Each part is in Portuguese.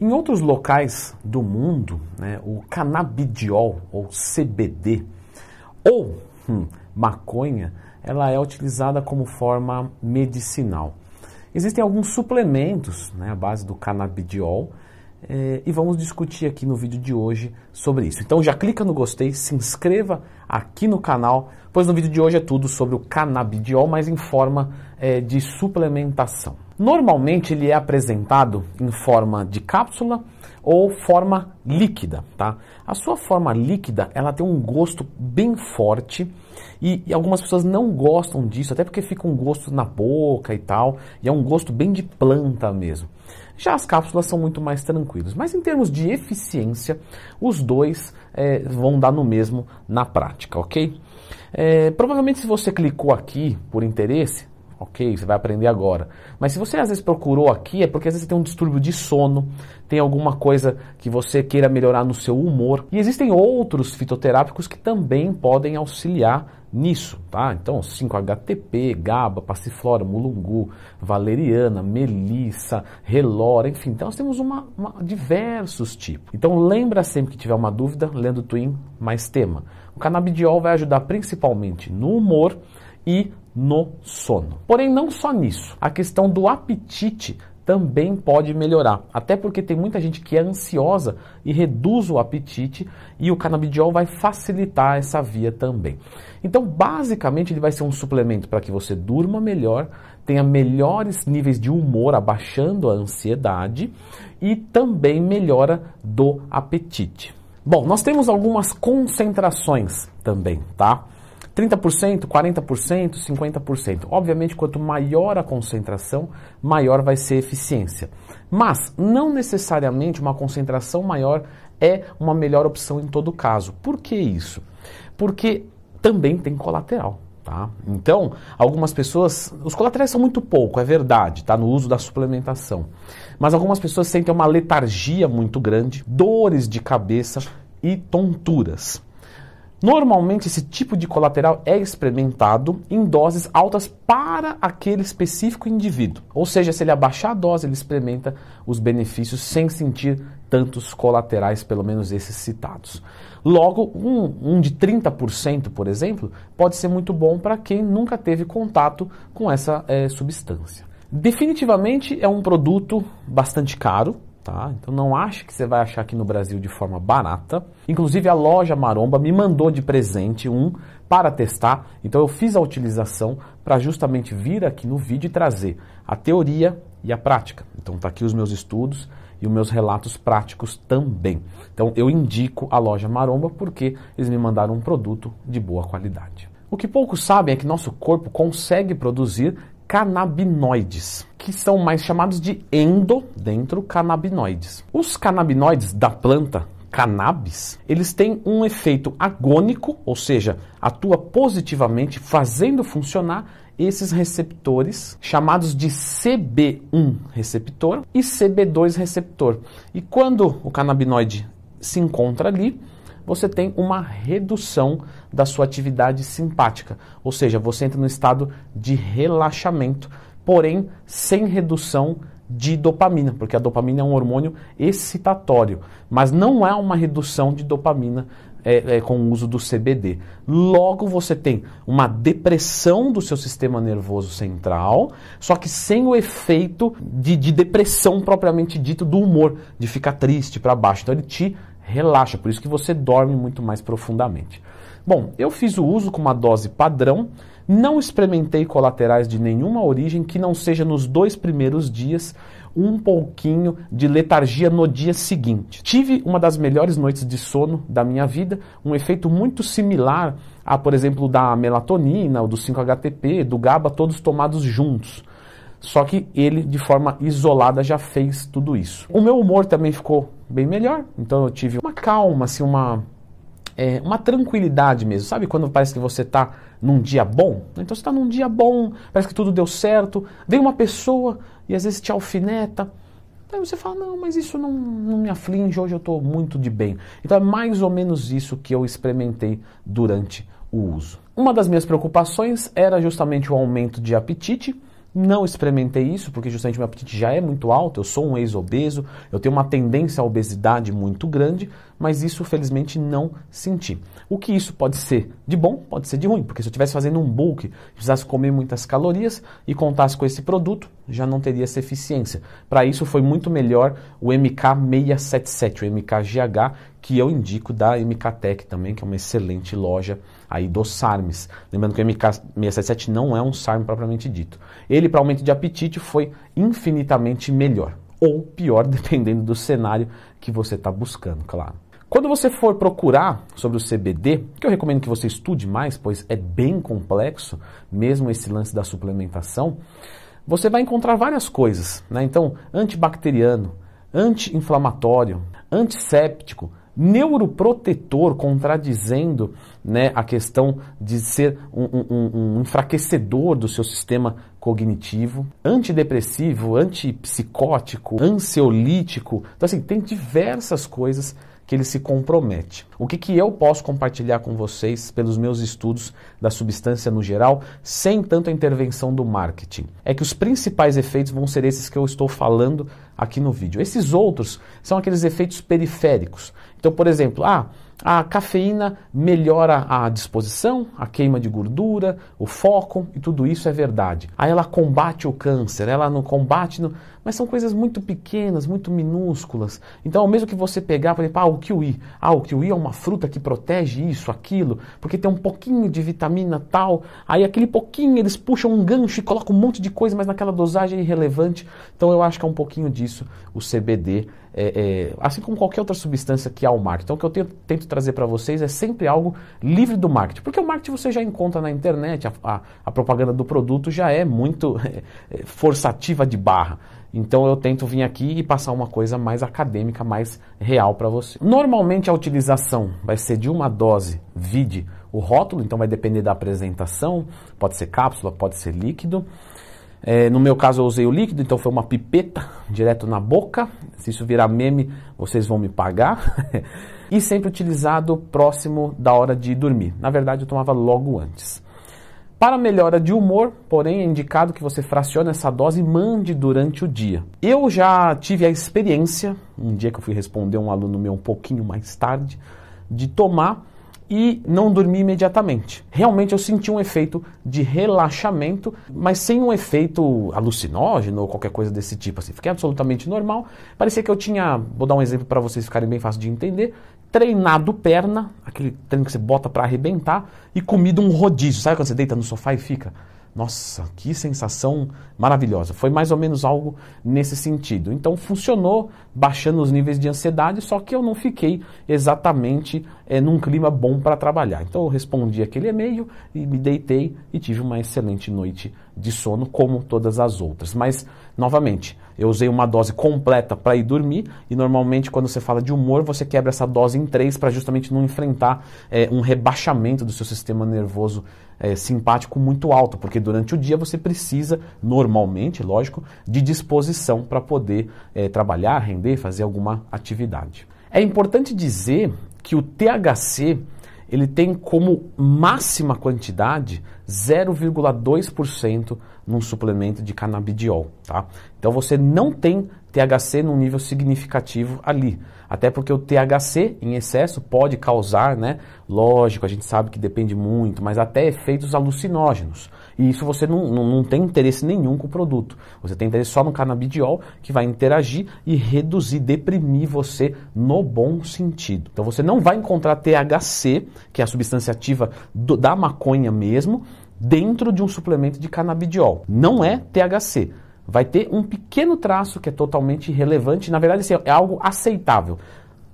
Em outros locais do mundo, né, o canabidiol, ou CBD, ou hum, maconha, ela é utilizada como forma medicinal. Existem alguns suplementos né, à base do canabidiol eh, e vamos discutir aqui no vídeo de hoje sobre isso. Então já clica no gostei, se inscreva aqui no canal, pois no vídeo de hoje é tudo sobre o canabidiol, mas em forma eh, de suplementação. Normalmente ele é apresentado em forma de cápsula ou forma líquida, tá? A sua forma líquida, ela tem um gosto bem forte e, e, algumas pessoas não gostam disso, até porque fica um gosto na boca e tal, e é um gosto bem de planta mesmo. Já as cápsulas são muito mais tranquilas, mas em termos de eficiência, os dois é, vão dar no mesmo na prática, ok? É, provavelmente se você clicou aqui por interesse, ok, você vai aprender agora. Mas se você às vezes procurou aqui, é porque às vezes você tem um distúrbio de sono, tem alguma coisa que você queira melhorar no seu humor. E existem outros fitoterápicos que também podem auxiliar nisso, tá? Então, 5-HTP, GABA, passiflora, mulungu, valeriana, melissa, relora, enfim. Então, nós temos uma, uma, diversos tipos. Então, lembra sempre que tiver uma dúvida, lendo Twin, mais tema. O canabidiol vai ajudar principalmente no humor e no sono. Porém, não só nisso. A questão do apetite também pode melhorar. Até porque tem muita gente que é ansiosa e reduz o apetite e o canabidiol vai facilitar essa via também. Então, basicamente, ele vai ser um suplemento para que você durma melhor, tenha melhores níveis de humor, abaixando a ansiedade e também melhora do apetite. Bom, nós temos algumas concentrações também, tá? 30%, 40%, 50%. Obviamente, quanto maior a concentração, maior vai ser a eficiência. Mas não necessariamente uma concentração maior é uma melhor opção em todo caso. Por que isso? Porque também tem colateral. Tá? Então, algumas pessoas, os colaterais são muito pouco, é verdade, tá? no uso da suplementação. Mas algumas pessoas sentem uma letargia muito grande, dores de cabeça e tonturas. Normalmente, esse tipo de colateral é experimentado em doses altas para aquele específico indivíduo. Ou seja, se ele abaixar a dose, ele experimenta os benefícios sem sentir tantos colaterais, pelo menos esses citados. Logo, um, um de 30%, por exemplo, pode ser muito bom para quem nunca teve contato com essa é, substância. Definitivamente é um produto bastante caro, Tá? Então não ache que você vai achar aqui no Brasil de forma barata. Inclusive a loja Maromba me mandou de presente um para testar. Então eu fiz a utilização para justamente vir aqui no vídeo e trazer a teoria e a prática. Então tá aqui os meus estudos e os meus relatos práticos também. Então eu indico a loja Maromba porque eles me mandaram um produto de boa qualidade. O que poucos sabem é que nosso corpo consegue produzir canabinoides, que são mais chamados de endocannabinoides. Os canabinoides da planta cannabis, eles têm um efeito agônico, ou seja, atua positivamente fazendo funcionar esses receptores chamados de CB1 receptor e CB2 receptor. E quando o canabinoide se encontra ali, você tem uma redução da sua atividade simpática, ou seja, você entra no estado de relaxamento, porém sem redução de dopamina, porque a dopamina é um hormônio excitatório, mas não é uma redução de dopamina é, é, com o uso do CBD. Logo, você tem uma depressão do seu sistema nervoso central, só que sem o efeito de, de depressão propriamente dito do humor, de ficar triste para baixo. Então, ele te relaxa, por isso que você dorme muito mais profundamente. Bom, eu fiz o uso com uma dose padrão, não experimentei colaterais de nenhuma origem que não seja nos dois primeiros dias um pouquinho de letargia no dia seguinte. Tive uma das melhores noites de sono da minha vida, um efeito muito similar a, por exemplo, da melatonina, do 5-HTP, do GABA, todos tomados juntos. Só que ele, de forma isolada, já fez tudo isso. O meu humor também ficou bem melhor, então eu tive uma calma, assim, uma, é, uma tranquilidade mesmo. Sabe quando parece que você está num dia bom? Então você está num dia bom, parece que tudo deu certo, vem uma pessoa e às vezes te alfineta. Aí você fala, não, mas isso não, não me aflige, hoje eu estou muito de bem. Então é mais ou menos isso que eu experimentei durante o uso. Uma das minhas preocupações era justamente o aumento de apetite, Não experimentei isso porque justamente meu apetite já é muito alto, eu sou um ex-obeso, eu tenho uma tendência à obesidade muito grande, mas isso felizmente não senti. O que isso pode ser de bom, pode ser de ruim, porque se eu estivesse fazendo um bulk, precisasse comer muitas calorias e contasse com esse produto, já não teria essa eficiência. Para isso foi muito melhor o MK677, o MKGH, que eu indico da MKTech também, que é uma excelente loja aí dos SARMs. Lembrando que o MK677 não é um SARM propriamente dito. Ele, para aumento de apetite, foi infinitamente melhor. Ou pior, dependendo do cenário que você está buscando, claro. Quando você for procurar sobre o CBD, que eu recomendo que você estude mais, pois é bem complexo, mesmo esse lance da suplementação, você vai encontrar várias coisas. Né? Então, antibacteriano, anti-inflamatório, antisséptico, neuroprotetor, contradizendo né, a questão de ser um, um, um, enfraquecedor do seu sistema cognitivo, antidepressivo, antipsicótico, ansiolítico. Então, assim, tem diversas coisas que ele se compromete. O que, que eu posso compartilhar com vocês pelos meus estudos da substância no geral, sem tanto a intervenção do marketing? É que os principais efeitos vão ser esses que eu estou falando aqui no vídeo. Esses outros são aqueles efeitos periféricos. Então, por exemplo, ah, a cafeína melhora a disposição, a queima de gordura, o foco e tudo isso é verdade. Aí ela combate o câncer, ela não combate, no... mas são coisas muito pequenas, muito minúsculas. Então, mesmo que você pegar, por exemplo, ah, o kiwi, ah, o kiwi é uma fruta que protege isso, aquilo, porque tem um pouquinho de vitamina tal, aí aquele pouquinho eles puxam um gancho e colocam um monte de coisa, mas naquela dosagem irrelevante. Então, eu acho que é um pouquinho disso o CBD é, é, assim como qualquer outra substância que há o marketing. Então, o que eu tento, tento trazer para vocês é sempre algo livre do marketing, porque o marketing você já encontra na internet, a, a, a propaganda do produto já é muito é, é, forçativa de barra. Então eu tento vir aqui e passar uma coisa mais acadêmica, mais real para você. Normalmente a utilização vai ser de uma dose vide o rótulo, então vai depender da apresentação, pode ser cápsula, pode ser líquido. É, no meu caso eu usei o líquido, então foi uma pipeta direto na boca. Se isso virar meme, vocês vão me pagar. e sempre utilizado próximo da hora de dormir. Na verdade, eu tomava logo antes. Para melhora de humor, porém, é indicado que você fracione essa dose e mande durante o dia. Eu já tive a experiência, um dia que eu fui responder um aluno meu um pouquinho mais tarde, de tomar e não dormi imediatamente. Realmente eu senti um efeito de relaxamento, mas sem um efeito alucinógeno ou qualquer coisa desse tipo. Assim. Fiquei absolutamente normal. Parecia que eu tinha, vou dar um exemplo para vocês ficarem bem fácil de entender, treinado perna, aquele treino que você bota para arrebentar, e comido um rodízio. Sabe quando você deita no sofá e fica? Nossa, que sensação maravilhosa. Foi mais ou menos algo nesse sentido. Então funcionou baixando os níveis de ansiedade, só que eu não fiquei exatamente é, num clima bom para trabalhar. Então eu respondi aquele e-mail e me deitei e tive uma excelente noite de sono, como todas as outras. Mas, novamente, eu usei uma dose completa para ir dormir e normalmente quando você fala de humor, você quebra essa dose em três para justamente não enfrentar é, um rebaixamento do seu sistema nervoso é, simpático muito alto, porque durante o dia você precisa, normalmente, lógico, de disposição para poder é, trabalhar, render, fazer alguma atividade. É importante dizer que o THC ele tem como máxima quantidade 0,2% num suplemento de canabidiol, tá? Então você não tem THC num nível significativo ali. Até porque o THC em excesso pode causar, né? Lógico, a gente sabe que depende muito, mas até efeitos alucinógenos. E isso você não, não, não tem interesse nenhum com o produto. Você tem interesse só no canabidiol, que vai interagir e reduzir, deprimir você no bom sentido. Então você não vai encontrar THC, que é a substância ativa do, da maconha mesmo, dentro de um suplemento de canabidiol. Não é THC vai ter um pequeno traço que é totalmente irrelevante, na verdade assim, é algo aceitável.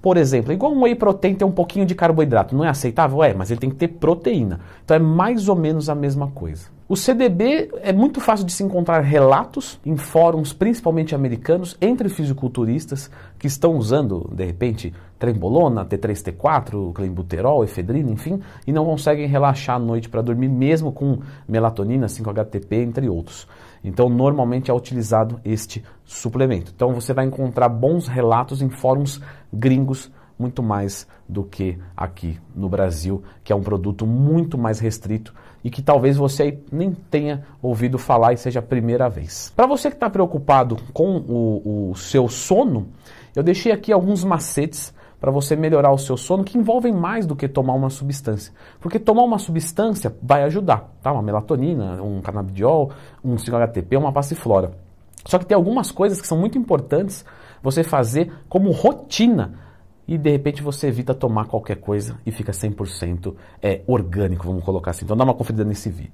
Por exemplo, igual um whey protein tem um pouquinho de carboidrato, não é aceitável? É, mas ele tem que ter proteína. Então é mais ou menos a mesma coisa. O CDB é muito fácil de se encontrar relatos em fóruns, principalmente americanos, entre fisiculturistas que estão usando, de repente, trembolona, T3-T4, clenbuterol, efedrina, enfim, e não conseguem relaxar à noite para dormir, mesmo com melatonina, 5-HTP, entre outros. Então, normalmente é utilizado este suplemento. Então, você vai encontrar bons relatos em fóruns gringos muito mais do que aqui no Brasil, que é um produto muito mais restrito e que talvez você nem tenha ouvido falar e seja a primeira vez. Para você que está preocupado com o, o seu sono, eu deixei aqui alguns macetes para você melhorar o seu sono que envolvem mais do que tomar uma substância. Porque tomar uma substância vai ajudar, tá? Uma melatonina, um canabidiol, um 5-HTP, uma passiflora. Só que tem algumas coisas que são muito importantes você fazer como rotina e de repente você evita tomar qualquer coisa e fica 100% é, orgânico, vamos colocar assim. Então dá uma conferida nesse vídeo.